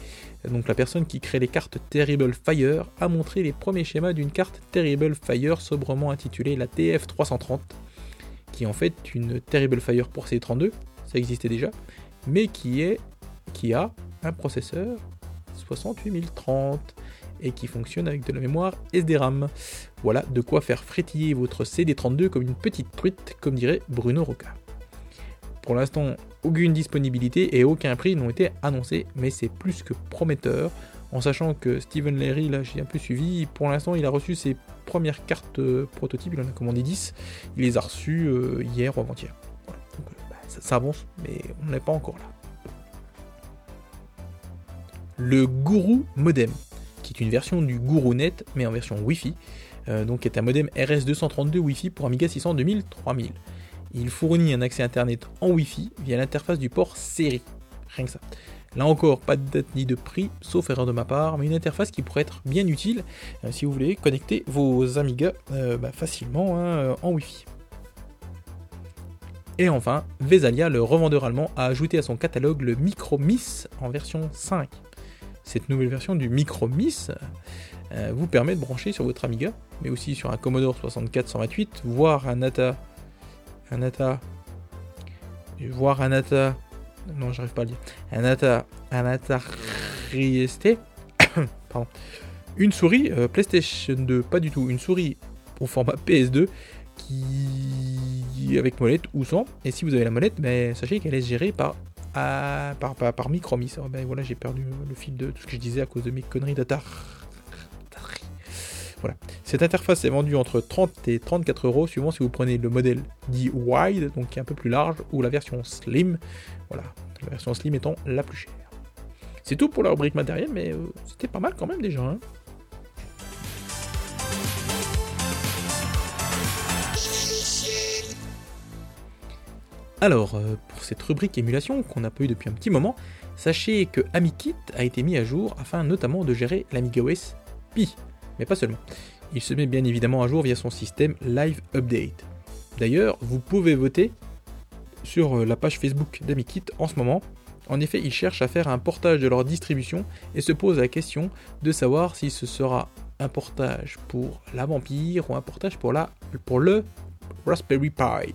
donc la personne qui crée les cartes Terrible Fire, a montré les premiers schémas d'une carte Terrible Fire sobrement intitulée la TF330 qui est en fait une Terrible Fire pour C32, ça existait déjà, mais qui, est, qui a un processeur 68030 et qui fonctionne avec de la mémoire SDRAM. Voilà de quoi faire frétiller votre CD32 comme une petite truite, comme dirait Bruno Roca. Pour l'instant, aucune disponibilité et aucun prix n'ont été annoncés, mais c'est plus que prometteur en sachant que Steven Larry, là j'ai un peu suivi, pour l'instant il a reçu ses premières cartes euh, prototypes, il en a commandé 10, il les a reçues euh, hier ou avant-hier. Donc, euh, bah, ça, avance, mais on n'est pas encore là. Le Guru Modem, qui est une version du Guru Net, mais en version Wi-Fi, donc est un modem RS232 Wi-Fi pour Amiga 600 2000 3000. Il fournit un accès Internet en Wi-Fi via l'interface du port série. Rien que ça. Là encore, pas de date ni de prix, sauf erreur de ma part, mais une interface qui pourrait être bien utile euh, si vous voulez connecter vos Amiga euh, bah, facilement hein, euh, en Wi-Fi. Et enfin, Vesalia, le revendeur allemand, a ajouté à son catalogue le Micro Miss en version 5. Cette nouvelle version du Micro Miss vous permet de brancher sur votre Amiga, mais aussi sur un Commodore 64-128, voire un ATA, un ATA, voire un ATA non, j'arrive pas à le dire. Un, ata, un Pardon. Une souris euh, PlayStation 2, pas du tout. Une souris au format PS2 qui avec molette ou sans. Et si vous avez la molette, ben, sachez qu'elle est gérée par par, par, par Micromis. Oh, ben, voilà, j'ai perdu le fil de tout ce que je disais à cause de mes conneries d'Atar. Cette interface est vendue entre 30 et 34 euros suivant si vous prenez le modèle dit wide, donc qui est un peu plus large, ou la version slim. Voilà, la version slim étant la plus chère. C'est tout pour la rubrique matérielle, mais euh, c'était pas mal quand même déjà. Hein. Alors, euh, pour cette rubrique émulation qu'on n'a pas eu depuis un petit moment, sachez que AmiKit a été mis à jour afin notamment de gérer l'Amiga OS Pi, mais pas seulement. Il se met bien évidemment à jour via son système Live Update. D'ailleurs, vous pouvez voter sur euh, la page Facebook d'AmiKit en ce moment. En effet, ils cherchent à faire un portage de leur distribution et se posent la question de savoir si ce sera un portage pour la Vampire ou un portage pour, la, pour le Raspberry Pi.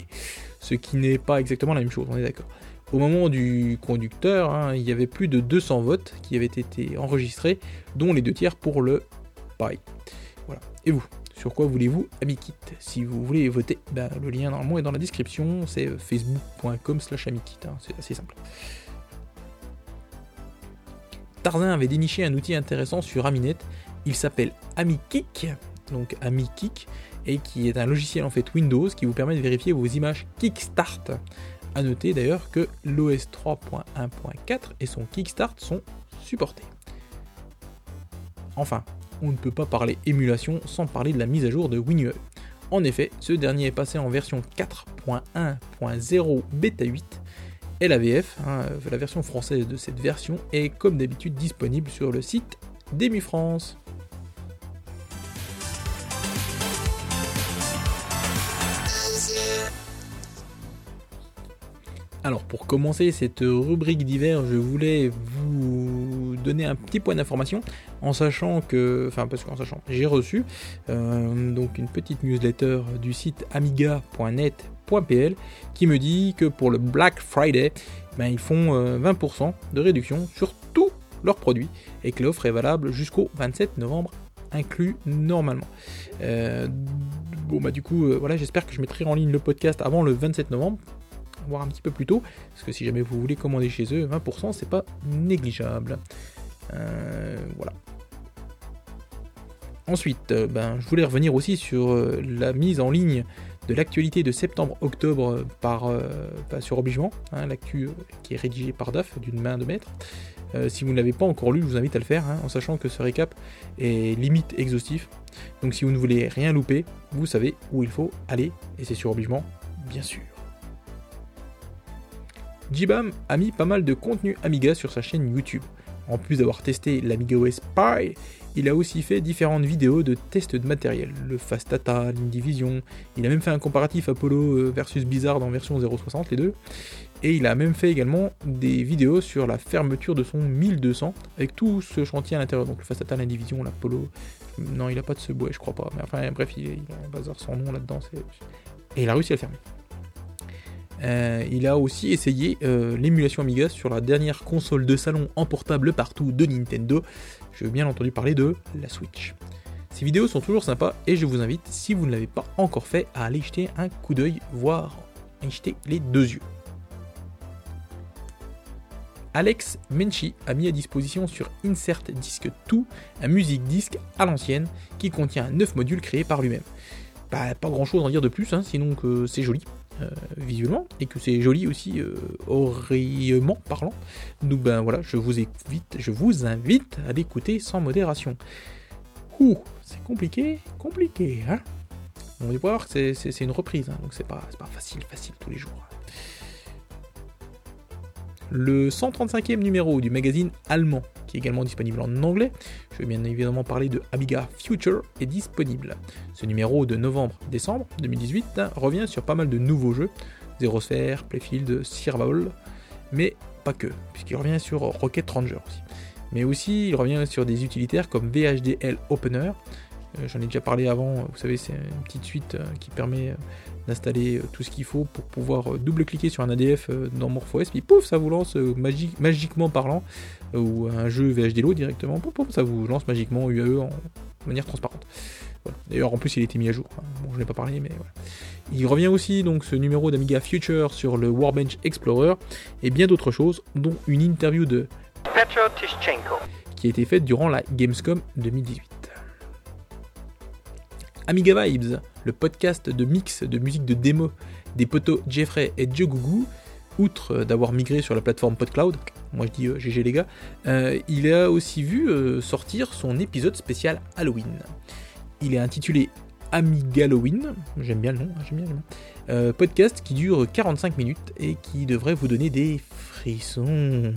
Ce qui n'est pas exactement la même chose, on est d'accord. Au moment du conducteur, hein, il y avait plus de 200 votes qui avaient été enregistrés, dont les deux tiers pour le Pi. Et vous Sur quoi voulez-vous Amikit Si vous voulez voter, ben, le lien normalement est dans la description, c'est facebook.com slash amikit, hein. c'est assez simple. Tarzan avait déniché un outil intéressant sur Aminet, il s'appelle AmiKick, donc AmiKick, et qui est un logiciel en fait Windows qui vous permet de vérifier vos images Kickstart. A noter d'ailleurs que l'OS 3.1.4 et son Kickstart sont supportés. Enfin, on ne peut pas parler émulation sans parler de la mise à jour de WinUE. En effet, ce dernier est passé en version 4.1.0 bêta 8 et la VF, hein, la version française de cette version, est comme d'habitude disponible sur le site d'EMU France. Alors pour commencer cette rubrique d'hiver, je voulais vous donner un petit point d'information en sachant que, enfin parce qu'en sachant, j'ai reçu euh, donc une petite newsletter du site amiga.net.pl qui me dit que pour le Black Friday, ben, ils font 20% euh, de réduction sur tous leurs produits et que l'offre est valable jusqu'au 27 novembre inclus normalement. Euh, bon bah du coup voilà j'espère que je mettrai en ligne le podcast avant le 27 novembre voir un petit peu plus tôt, parce que si jamais vous voulez commander chez eux, 20% c'est pas négligeable. Euh. Ensuite, euh, ben, je voulais revenir aussi sur euh, la mise en ligne de l'actualité de septembre-octobre par, sur Obligement, hein, l'actu qui est rédigé par DAF d'une main de maître. si vous ne l'avez pas encore lu, je vous invite à le faire, hein, en sachant que ce récap est limite exhaustif. Donc si vous ne voulez rien louper, vous savez où il faut aller, et c'est sur Obligement, bien sûr. Jibam a mis pas mal de contenu Amiga sur sa chaîne YouTube. En plus d'avoir testé l'Amiga OS Pi, il a aussi fait différentes vidéos de tests de matériel, le Fast Data, l'Indivision, il a même fait un comparatif Apollo euh, versus Blizzard en version 0.60 les deux, et il a même fait également des vidéos sur la fermeture de son 1200 avec tout ce chantier à l'intérieur, donc le Fast Data, l'Indivision, l'Apollo, non il a pas de ce bois je crois pas, mais enfin bref il, a un bazar sans nom là-dedans, et il a réussi à le fermer. Euh, il a aussi essayé euh, l'émulation Amiga sur la dernière console de salon en portable partout de Nintendo. Je veux bien entendu parler de la Switch. Ces vidéos sont toujours sympas et je vous invite, si vous ne l'avez pas encore fait, à aller jeter un coup d'œil, voire jeter les deux yeux. Alex Menchi a mis à disposition sur Insert Disc 2 un musique disque à l'ancienne qui contient 9 modules créés par lui-même. pas grand chose à en dire de plus, hein, sinon que c'est joli. Euh, visuellement et que c'est joli aussi euh, parlant. Donc ben voilà, je vous invite, je vous invite à l'écouter sans modération. Ouh, c'est compliqué, compliqué, hein On va voir c'est une reprise, hein, donc c'est pas, pas facile, facile tous les jours. Le 135e numéro du magazine allemand également disponible en anglais. Je vais bien évidemment parler de Amiga Future, est disponible. Ce numéro de novembre-décembre 2018 revient sur pas mal de nouveaux jeux, Zero Sphere, Playfield, Survival, mais pas que, puisqu'il revient sur Rocket Ranger aussi. Mais aussi, il revient sur des utilitaires comme VHDL Opener, euh, j'en ai déjà parlé avant, vous savez, c'est une petite suite euh, qui permet euh, d'installer tout ce qu'il faut pour pouvoir double-cliquer sur un ADF dans MorphOS, puis pouf, ça vous lance magiquement parlant, ou un jeu VHDLO directement, pouf, pouf, ça vous lance magiquement UAE en manière transparente. D'ailleurs, en plus, il a été mis à jour. Hein. Bon, je n'ai pas parlé, mais voilà. Il revient aussi, donc, ce numéro d'Amiga Future sur le Warbench Explorer, et bien d'autres choses, dont une interview de Petro Tischenko, qui a été faite durant la Gamescom 2018. Amiga Vibes, le podcast de mix de musique de démo des potos Jeffrey et Joe outre d'avoir migré sur la plateforme PodCloud, moi je dis GG euh, les gars, euh, il a aussi vu euh, sortir son épisode spécial Halloween. Il est intitulé Halloween, j'aime bien le nom, hein, j'aime bien le nom. podcast qui dure 45 minutes et qui devrait vous donner des frissons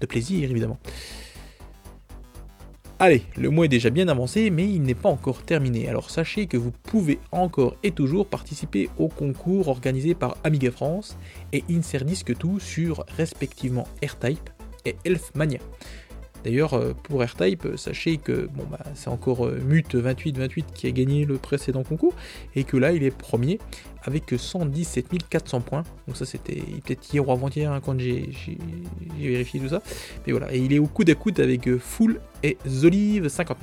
de plaisir évidemment. Allez, le mois est déjà bien avancé, mais il n'est pas encore terminé, alors sachez que vous pouvez encore et toujours participer au concours organisé par Amiga France et Inserdisque tout sur respectivement AirType et Elfmania. D'ailleurs, euh, pour AirType, sachez que bon, bah, c'est encore euh, Mute2828 qui a gagné le précédent concours, et que là, il est premier avec 117 400 points. Donc ça, c'était peut-être hier ou avant-hier hein, quand j'ai vérifié tout ça. Mais voilà, et il est au coude à coude avec euh, Full et Zolive59.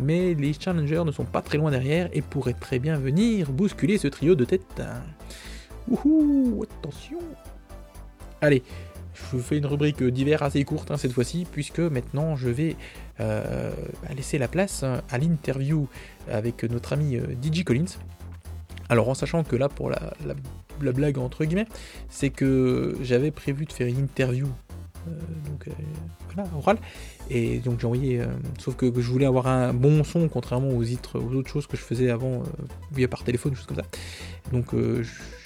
Mais les challengers ne sont pas très loin derrière et pourraient très bien venir bousculer ce trio de tête. Wouhou, attention Allez, je fais une rubrique d'hiver assez courte hein, cette fois-ci, puisque maintenant je vais euh, bah, laisser la place à l'interview avec notre ami euh, DJ Collins. Alors en sachant que là, pour la, blague entre guillemets, c'est que j'avais prévu de faire une interview voilà, oral. Et donc j'ai envoyé, sauf que, je voulais avoir un bon son, contrairement aux, aux autres choses que je faisais avant, via par téléphone, choses comme ça. Donc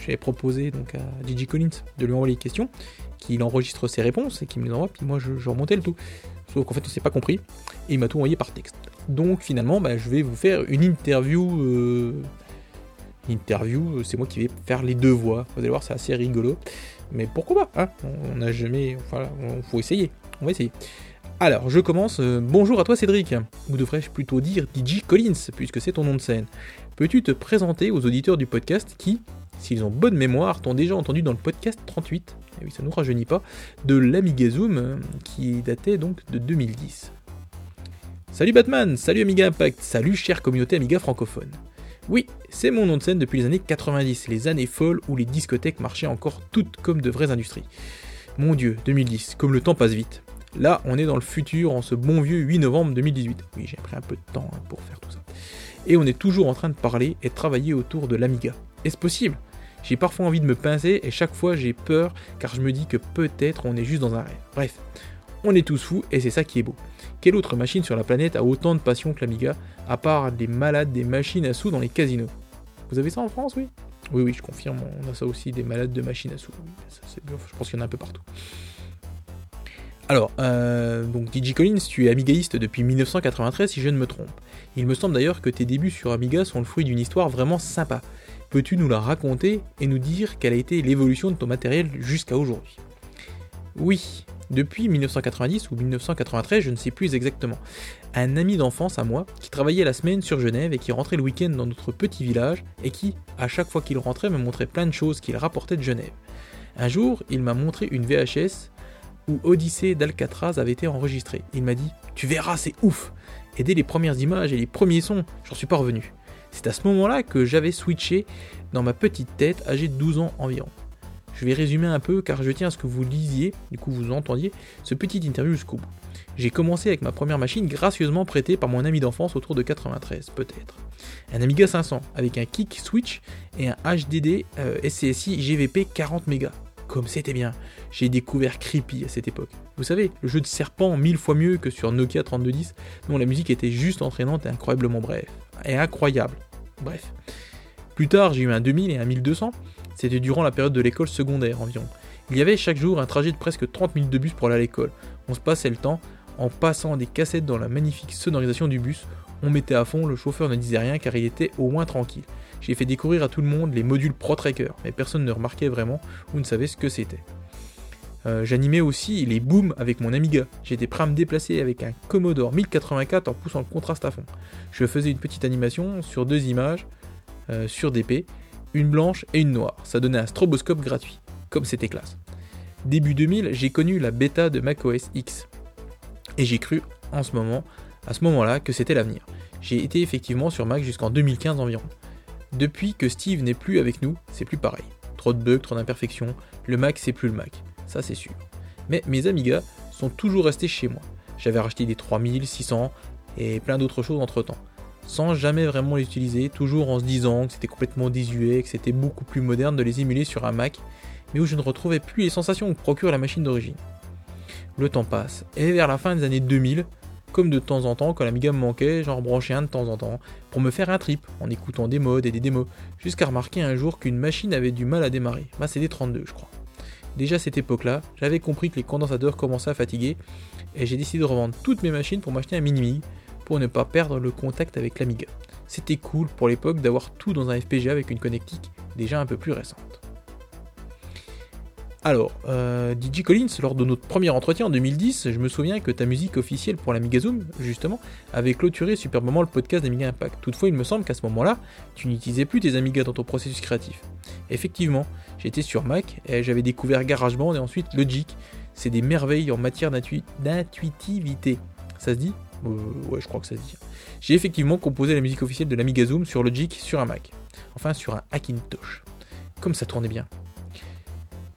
j'ai proposé donc à DJ Collins de lui envoyer les questions, qu'il enregistre ses réponses et qu'il me les envoie, puis moi je, remontais le tout. Sauf qu'en fait on s'est pas compris, et il m'a tout envoyé par texte. Donc finalement, bah, je vais vous faire une interview. Euh, interview, c'est moi qui vais faire les deux voix. Vous allez voir, c'est assez rigolo. Mais pourquoi pas hein? On n'a jamais. Voilà, il faut essayer. On va essayer. Alors, je commence. Euh, bonjour à toi Cédric. Ou devrais-je plutôt dire DJ Collins, puisque c'est ton nom de scène. Peux-tu te présenter aux auditeurs du podcast qui, s'ils ont bonne mémoire, t'ont déjà entendu dans le podcast 38, et oui, ça nous rajeunit pas, de l'Amiga Zoom, euh, qui datait donc de 2010. Salut Batman, salut Amiga Impact, salut chère communauté Amiga francophone. Oui, c'est mon nom de scène depuis les années 90, les années folles où les discothèques marchaient encore toutes comme de vraies industries. Mon dieu, 2010, comme le temps passe vite. Là, on est dans le futur en ce bon vieux 8 novembre 2018. Oui, j'ai pris un peu de temps hein, pour faire tout ça. Et on est toujours en train de parler et de travailler autour de l'Amiga. Est-ce possible? J'ai parfois envie de me pincer et chaque fois j'ai peur car je me dis que peut-être on est juste dans un rêve. Bref, on est tous fous et c'est ça qui est beau. Quelle autre machine sur la planète a autant de passion que l'Amiga, à part des malades des machines à sous dans les casinos? Vous avez ça en France, oui? Oui, oui, je confirme, on a ça aussi, des malades de machines à sous. je pense qu'il y en a un peu partout. Alors, euh, donc DJ Collins, tu es amigaïste depuis 1993 si je ne me trompe. Il me semble d'ailleurs que tes débuts sur Amiga sont le fruit d'une histoire vraiment sympa. Peux-tu nous la raconter et nous dire quelle a été l'évolution de ton matériel jusqu'à aujourd'hui? Oui, depuis 1990 ou 1993, je ne sais plus exactement. Un ami d'enfance à moi qui travaillait la semaine sur Genève et qui rentrait le week-end dans notre petit village et qui, à chaque fois qu'il rentrait, me montrait plein de choses qu'il rapportait de Genève. Un jour, il m'a montré une VHS où Odyssée d'Alcatraz avait été enregistrée. Il m'a dit Tu verras, c'est ouf Et dès les premières images et les premiers sons, j'en suis pas revenu. C'est à ce moment-là que j'avais switché dans ma petite tête, âgée de 12 ans environ. Je vais résumer un peu car je tiens à ce que vous lisiez, du coup vous entendiez, ce petit interview jusqu'au bout. J'ai commencé avec ma première machine gracieusement prêtée par mon ami d'enfance autour de 93, peut-être. Un Amiga 500 avec un kick switch et un HDD euh, SCSI GVP 40 mégas. Comme c'était bien. J'ai découvert Creepy à cette époque. Vous savez, le jeu de serpent mille fois mieux que sur Nokia 3210, dont la musique était juste entraînante et incroyablement bref. Et incroyable. Bref. Plus tard, j'ai eu un 2000 et un 1200, c'était durant la période de l'école secondaire environ. Il y avait chaque jour un trajet de presque 30 minutes de bus pour aller à l'école. On se passait le temps en passant des cassettes dans la magnifique sonorisation du bus. On mettait à fond, le chauffeur ne disait rien car il était au moins tranquille. J'ai fait découvrir à tout le monde les modules Pro Tracker, mais personne ne remarquait vraiment ou ne savait ce que c'était. Euh, j'animais aussi les booms avec mon Amiga. J'étais prêt à me déplacer avec un Commodore 1084 en poussant le contraste à fond. Je faisais une petite animation sur deux images euh, sur DP une blanche et une noire. Ça donnait un stroboscope gratuit, comme c'était classe. Début 2000, j'ai connu la bêta de macOS X. Et j'ai cru en ce moment, à ce moment-là, que c'était l'avenir. J'ai été effectivement sur Mac jusqu'en 2015 environ. Depuis que Steve n'est plus avec nous, c'est plus pareil. Trop de bugs, trop d'imperfections, le Mac c'est plus le Mac, ça c'est sûr. Mais mes Amiga sont toujours restés chez moi. J'avais racheté des 3600 et plein d'autres choses entre temps sans jamais vraiment les utiliser, toujours en se disant que c'était complètement désuet, que c'était beaucoup plus moderne de les émuler sur un Mac, mais où je ne retrouvais plus les sensations que procure la machine d'origine. Le temps passe, et vers la fin des années 2000, comme de temps en temps, quand l'Amiga me manquait, j'en rebranchais un de temps en temps, pour me faire un trip, en écoutant des modes et des démos, jusqu'à remarquer un jour qu'une machine avait du mal à démarrer, ma CD32 je crois. Déjà à cette époque-là, j'avais compris que les condensateurs commençaient à fatiguer, et j'ai décidé de revendre toutes mes machines pour m'acheter un mini pour ne pas perdre le contact avec l'Amiga. C'était cool pour l'époque d'avoir tout dans un FPGA avec une connectique déjà un peu plus récente. Alors, euh, DJ Collins, lors de notre premier entretien en 2010, je me souviens que ta musique officielle pour l'Amiga Zoom, justement, avait clôturé superbement le podcast d'Amiga Impact. Toutefois, il me semble qu'à ce moment-là, tu n'utilisais plus tes Amiga dans ton processus créatif. Effectivement, j'étais sur Mac et j'avais découvert GarageBand et ensuite Logic. C'est des merveilles en matière d'intuitivité. Ça se dit? Euh, ouais, je crois que ça se dit. J'ai effectivement composé la musique officielle de l'Amiga Zoom sur Logic sur un Mac. Enfin, sur un Hackintosh. Comme ça tournait bien.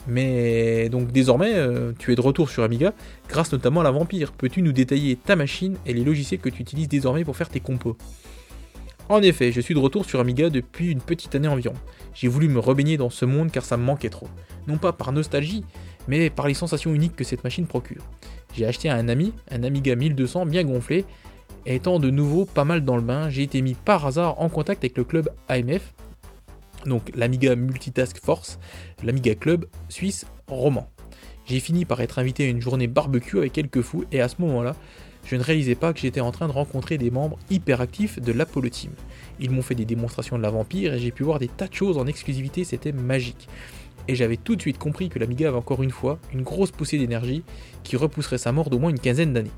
Mais donc désormais, euh, tu es de retour sur Amiga, grâce notamment à la Vampire. Peux-tu nous détailler ta machine et les logiciels que tu utilises désormais pour faire tes compos? En effet, je suis de retour sur Amiga depuis une petite année environ. J'ai voulu me rebaigner dans ce monde car ça me manquait trop. Non pas par nostalgie, mais par les sensations uniques que cette machine procure. J'ai acheté à un ami, un Amiga 1200 bien gonflé, étant de nouveau pas mal dans le bain, j'ai été mis par hasard en contact avec le club AMF, donc l'Amiga Multitask Force, l'Amiga Club suisse roman. J'ai fini par être invité à une journée barbecue avec quelques fous, et à ce moment-là, je ne réalisais pas que j'étais en train de rencontrer des membres hyper actifs de l'Apollo Team. Ils m'ont fait des démonstrations de la vampire et j'ai pu voir des tas de choses en exclusivité, c'était magique. Et j'avais tout de suite compris que l'Amiga avait encore une fois une grosse poussée d'énergie qui repousserait sa mort d'au moins une quinzaine d'années.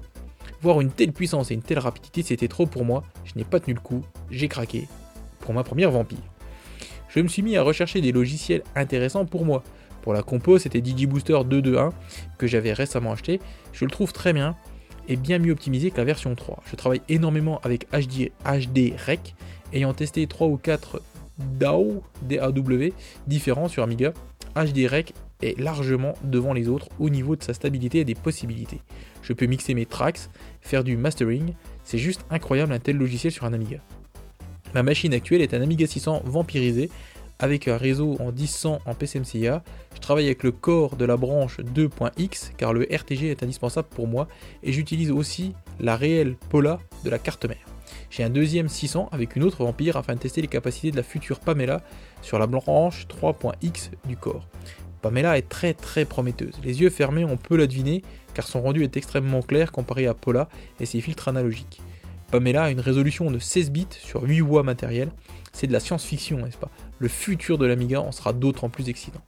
Voir une telle puissance et une telle rapidité, c'était trop pour moi, je n'ai pas tenu le coup, j'ai craqué pour ma première vampire. Je me suis mis à rechercher des logiciels intéressants pour moi. Pour la compo, c'était DigiBooster 221 que j'avais récemment acheté. Je le trouve très bien, est bien mieux optimisé que la version 3. Je travaille énormément avec HD, HD Rec, ayant testé 3 ou 4 DAW, DAW différents sur Amiga. HD Rec est largement devant les autres au niveau de sa stabilité et des possibilités. Je peux mixer mes tracks, faire du mastering, c'est juste incroyable un tel logiciel sur un Amiga. Ma machine actuelle est un Amiga 600 vampirisé avec un réseau en 1000 en PCMCIA. Je travaille avec le corps de la branche 2.x car le RTG est indispensable pour moi et j'utilise aussi la réelle Pola de la carte mère. J'ai un deuxième 600 avec une autre vampire afin de tester les capacités de la future Pamela sur la branche 3.x du corps. Pamela est très très prometteuse. Les yeux fermés, on peut la deviner car son rendu est extrêmement clair comparé à Pola et ses filtres analogiques. Pamela a une résolution de 16 bits sur 8 watts matériel. C'est de la science-fiction, n'est-ce pas? Le futur de l'Amiga en sera d'autant plus excitant.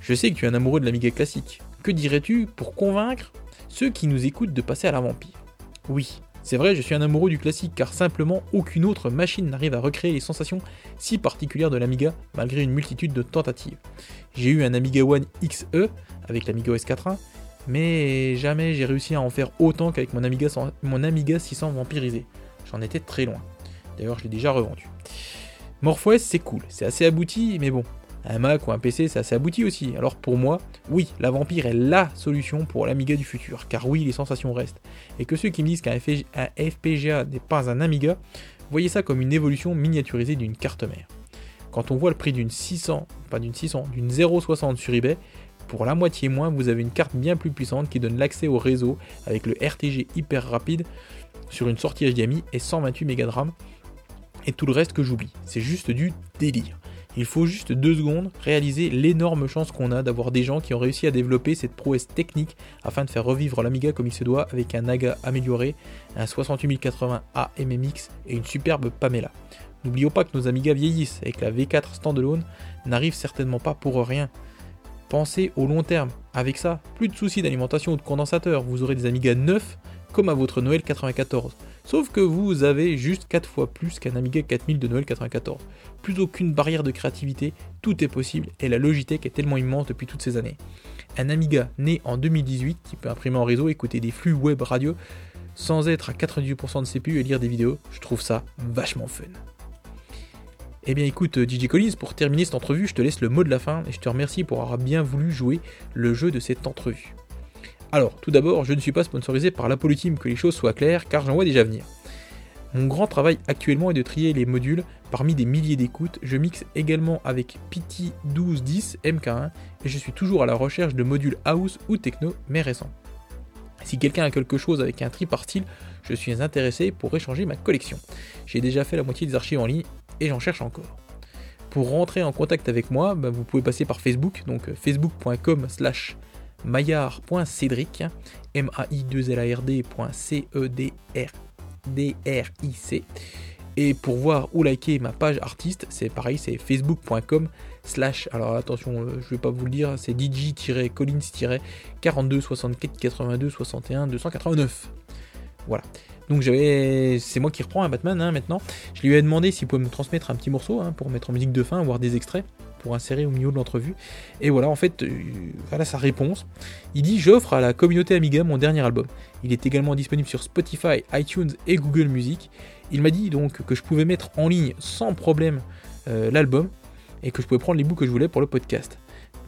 Je sais que tu es un amoureux de l'Amiga classique. Que dirais-tu pour convaincre ceux qui nous écoutent de passer à la vampire Oui, c'est vrai, je suis un amoureux du classique car simplement aucune autre machine n'arrive à recréer les sensations si particulières de l'Amiga malgré une multitude de tentatives. J'ai eu un Amiga One XE avec l'Amiga OS 4.1, mais jamais j'ai réussi à en faire autant qu'avec mon Amiga, mon Amiga 600 vampirisé. J'en étais très loin. D'ailleurs, je l'ai déjà revendu. MorphOS, c'est cool, c'est assez abouti, mais bon, un Mac ou un PC, c'est assez abouti aussi. Alors pour moi, oui, la Vampire est LA solution pour l'Amiga du futur, car oui, les sensations restent. Et que ceux qui me disent qu'un FPGA n'est pas un Amiga, voyez ça comme une évolution miniaturisée d'une carte mère. Quand on voit le prix d'une 600, pas d'une 600, d'une 0,60 sur eBay, pour la moitié moins, vous avez une carte bien plus puissante qui donne l'accès au réseau avec le RTG hyper rapide sur une sortie HDMI et 128 Mb de RAM et tout le reste que j'oublie. C'est juste du délire. Il faut juste deux secondes réaliser l'énorme chance qu'on a d'avoir des gens qui ont réussi à développer cette prouesse technique afin de faire revivre l'Amiga comme il se doit avec un Naga amélioré, un 68080A MMX et une superbe Pamela. N'oublions pas que nos Amiga vieillissent et que la V4 standalone n'arrive certainement pas pour rien. Pensez au long terme. Avec ça, plus de soucis d'alimentation ou de condensateur, vous aurez des Amiga neufs comme à votre Noël 94. Sauf que vous avez juste 4 fois plus qu'un Amiga 4000 de Noël 94. Plus aucune barrière de créativité, tout est possible et la Logitech est tellement immense depuis toutes ces années. Un Amiga né en 2018 qui peut imprimer en réseau, écouter des flux web radio sans être à 98% de CPU et lire des vidéos, je trouve ça vachement fun. Eh bien écoute DJ Collins, pour terminer cette entrevue, je te laisse le mot de la fin et je te remercie pour avoir bien voulu jouer le jeu de cette entrevue. Alors, tout d'abord, je ne suis pas sponsorisé par l'Apollo Team, que les choses soient claires, car j'en vois déjà venir. Mon grand travail actuellement est de trier les modules parmi des milliers d'écoutes. Je mixe également avec PT1210 MK1 et je suis toujours à la recherche de modules house ou techno, mais récents. Si quelqu'un a quelque chose avec un tri par style, je suis intéressé pour échanger ma collection. J'ai déjà fait la moitié des archives en ligne et j'en cherche encore. Pour rentrer en contact avec moi, bah, vous pouvez passer par Facebook, donc facebook.com slash maillard.cédric, m a i 2 l a r d.c e d r d r i c et pour voir ou liker ma page artiste, c'est pareil, c'est facebook.com slash, alors attention, euh, je vais pas vous le dire, c'est dj-collins-42 64 82 61 289. Voilà. Donc j'avais, c'est moi qui reprends un Batman hein, maintenant. Je lui ai demandé s'il pouvait me transmettre un petit morceau hein, pour mettre en musique de fin, voir des extraits pour insérer au milieu de l'entrevue. Et voilà, en fait, euh, voilà sa réponse. Il dit J'offre à la communauté Amiga mon dernier album. Il est également disponible sur Spotify, iTunes et Google Music. Il m'a dit donc que je pouvais mettre en ligne sans problème euh, l'album et que je pouvais prendre les bouts que je voulais pour le podcast.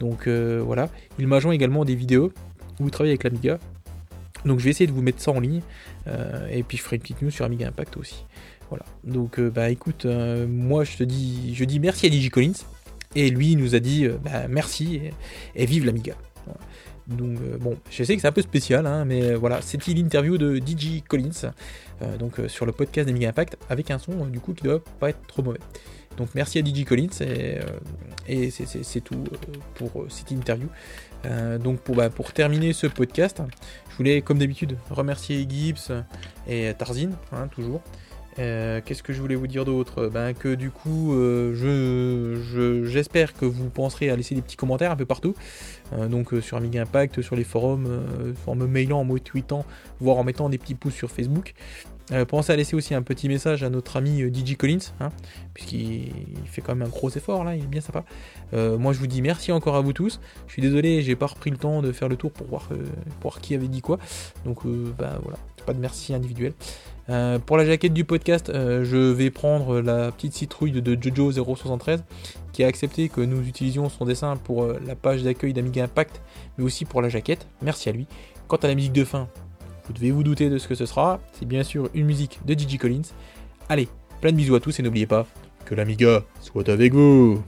Donc euh, voilà, il m'a joint également des vidéos où il travaille avec l'Amiga. Donc je vais essayer de vous mettre ça en ligne et puis je ferai une petite news sur Amiga Impact aussi. Voilà. Donc bah écoute, moi je te dis, je dis merci à DigiCollins Et lui il nous a dit bah, merci et, vive l'Amiga. Donc bon, je sais que c'est un peu spécial, hein, mais voilà, c'était l'interview de DJ Collins, donc sur le podcast d'Amiga Impact, avec un son du coup qui doit pas être trop mauvais. Donc merci à DJ Collins et c'est tout pour cette interview. Donc pour, bah, pour terminer ce podcast, je voulais comme d'habitude remercier Gibbs et Tarzin, hein, toujours. Euh, qu'est-ce que je voulais vous dire d'autre? Ben, Que du coup, euh, je, j'espère que vous penserez à laisser des petits commentaires un peu partout. Euh, donc sur Amiga Impact, sur les forums, en me mailant, en me tweetant, voire en mettant des petits pouces sur Facebook. Pensez à laisser aussi un petit message à notre ami DJ Collins, hein, puisqu'il fait quand même un gros effort là, il est bien sympa. moi je vous dis merci encore à vous tous. Je suis désolé, j'ai pas repris le temps de faire le tour pour voir, voir qui avait dit quoi. Donc ben voilà, pas de merci individuel. Euh, pour la jaquette du podcast, euh, je vais prendre la petite citrouille de Jojo073 qui a accepté que nous utilisions son dessin pour euh, la page d'accueil d'Amiga Impact, mais aussi pour la jaquette. Merci à lui. Quant à la musique de fin, vous devez vous douter de ce que ce sera. C'est bien sûr une musique de Gigi Collins. Allez, plein de bisous à tous et n'oubliez pas que l'Amiga soit avec vous.